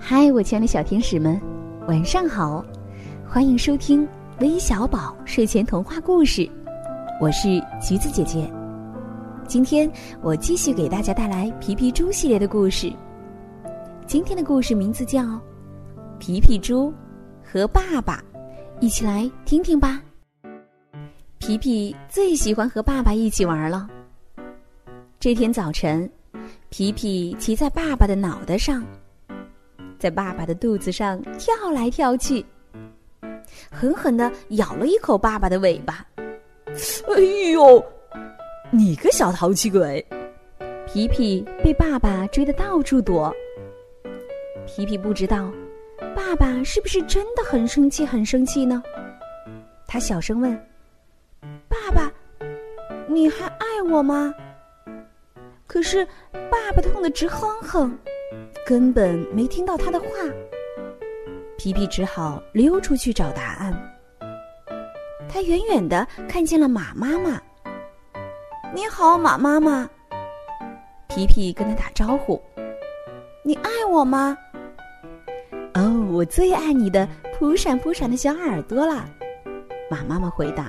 嗨，我亲爱的小天使们，晚上好！欢迎收听微小宝睡前童话故事，我是橘子姐姐。今天我继续给大家带来皮皮猪系列的故事。今天的故事名字叫《皮皮猪和爸爸》，一起来听听吧。皮皮最喜欢和爸爸一起玩了。这天早晨，皮皮骑在爸爸的脑袋上，在爸爸的肚子上跳来跳去，狠狠的咬了一口爸爸的尾巴。哎呦！你个小淘气鬼！皮皮被爸爸追得到处躲。皮皮不知道，爸爸是不是真的很生气，很生气呢？他小声问：“爸爸，你还爱我吗？”可是爸爸痛得直哼哼，根本没听到他的话。皮皮只好溜出去找答案。他远远的看见了马妈妈。你好，马妈妈。皮皮跟他打招呼：“你爱我吗？”“哦，我最爱你的扑闪扑闪的小耳朵啦。”马妈妈回答：“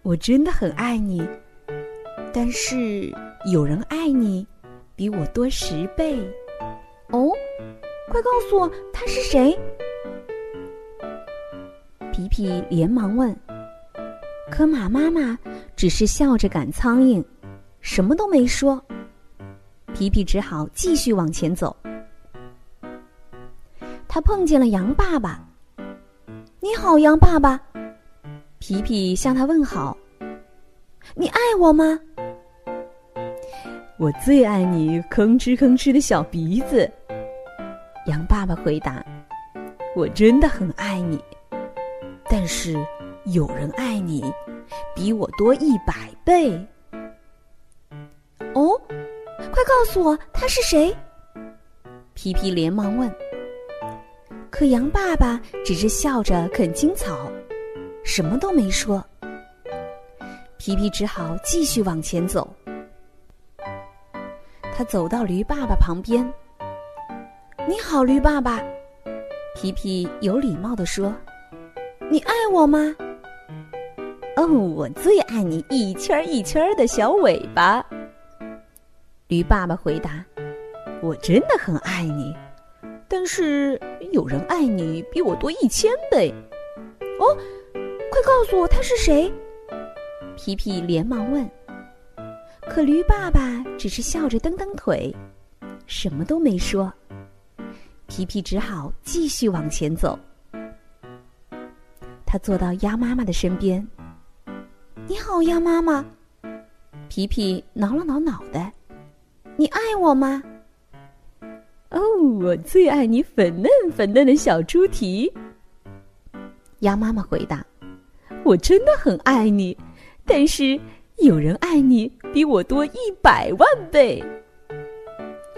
我真的很爱你，但是有人爱你比我多十倍。”“哦，快告诉我他是谁？”皮皮连忙问。可马妈妈。只是笑着赶苍蝇，什么都没说。皮皮只好继续往前走。他碰见了羊爸爸。“你好，羊爸爸。”皮皮向他问好。“你爱我吗？”“我最爱你吭哧吭哧的小鼻子。”羊爸爸回答。“我真的很爱你，但是有人爱你。”比我多一百倍。哦，快告诉我他是谁！皮皮连忙问。可羊爸爸只是笑着啃青草，什么都没说。皮皮只好继续往前走。他走到驴爸爸旁边。“你好，驴爸爸。”皮皮有礼貌地说，“你爱我吗？”哦，我最爱你一圈一圈的小尾巴。驴爸爸回答：“我真的很爱你，但是有人爱你比我多一千倍。”哦，快告诉我他是谁！皮皮连忙问。可驴爸爸只是笑着蹬蹬腿，什么都没说。皮皮只好继续往前走。他坐到鸭妈妈的身边。你好，鸭妈妈。皮皮挠了挠脑袋。你爱我吗？哦，我最爱你粉嫩粉嫩的小猪蹄。鸭妈妈回答：“我真的很爱你，但是有人爱你比我多一百万倍。”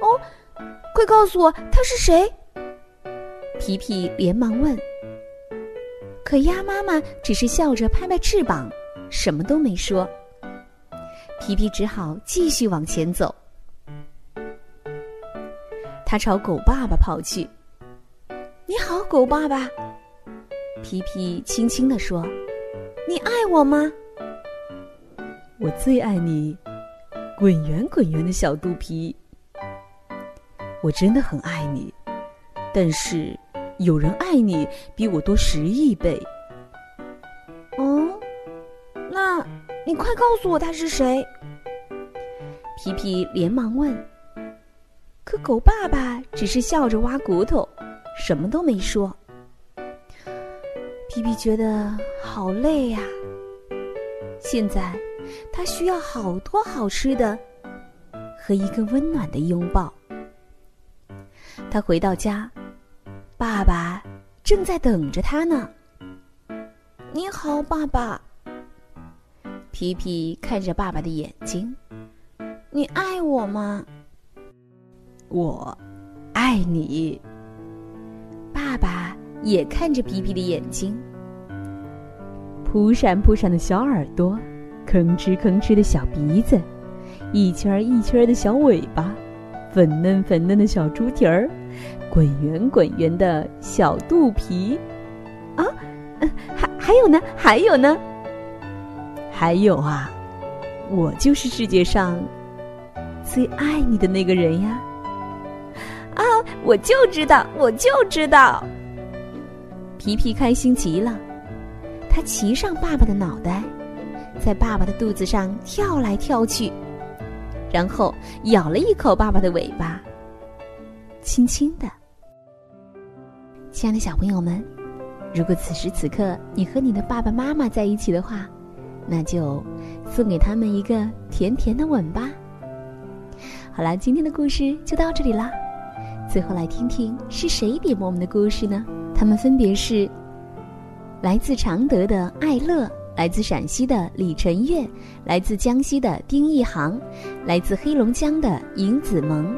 哦，快告诉我他是谁！皮皮连忙问。可鸭妈妈只是笑着拍拍翅膀。什么都没说，皮皮只好继续往前走。他朝狗爸爸跑去。“你好，狗爸爸。”皮皮轻轻地说，“你爱我吗？”“我最爱你，滚圆滚圆的小肚皮。”“我真的很爱你，但是有人爱你比我多十亿倍。”你快告诉我他是谁！皮皮连忙问。可狗爸爸只是笑着挖骨头，什么都没说。皮皮觉得好累呀。现在他需要好多好吃的和一个温暖的拥抱。他回到家，爸爸正在等着他呢。你好，爸爸。皮皮看着爸爸的眼睛，你爱我吗？我爱你。爸爸也看着皮皮的眼睛，扑闪扑闪的小耳朵，吭哧吭哧的小鼻子，一圈一圈的小尾巴，粉嫩粉嫩的小猪蹄儿，滚圆滚圆的小肚皮。啊，还还有呢，还有呢，还有啊，我就是世界上最爱你的那个人呀！啊，我就知道，我就知道。皮皮开心极了，他骑上爸爸的脑袋，在爸爸的肚子上跳来跳去，然后咬了一口爸爸的尾巴，轻轻的。亲爱的小朋友们。如果此时此刻你和你的爸爸妈妈在一起的话，那就送给他们一个甜甜的吻吧。好了，今天的故事就到这里啦。最后来听听是谁点播我们的故事呢？他们分别是来自常德的艾乐，来自陕西的李晨月，来自江西的丁一航，来自黑龙江的尹子萌。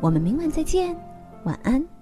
我们明晚再见，晚安。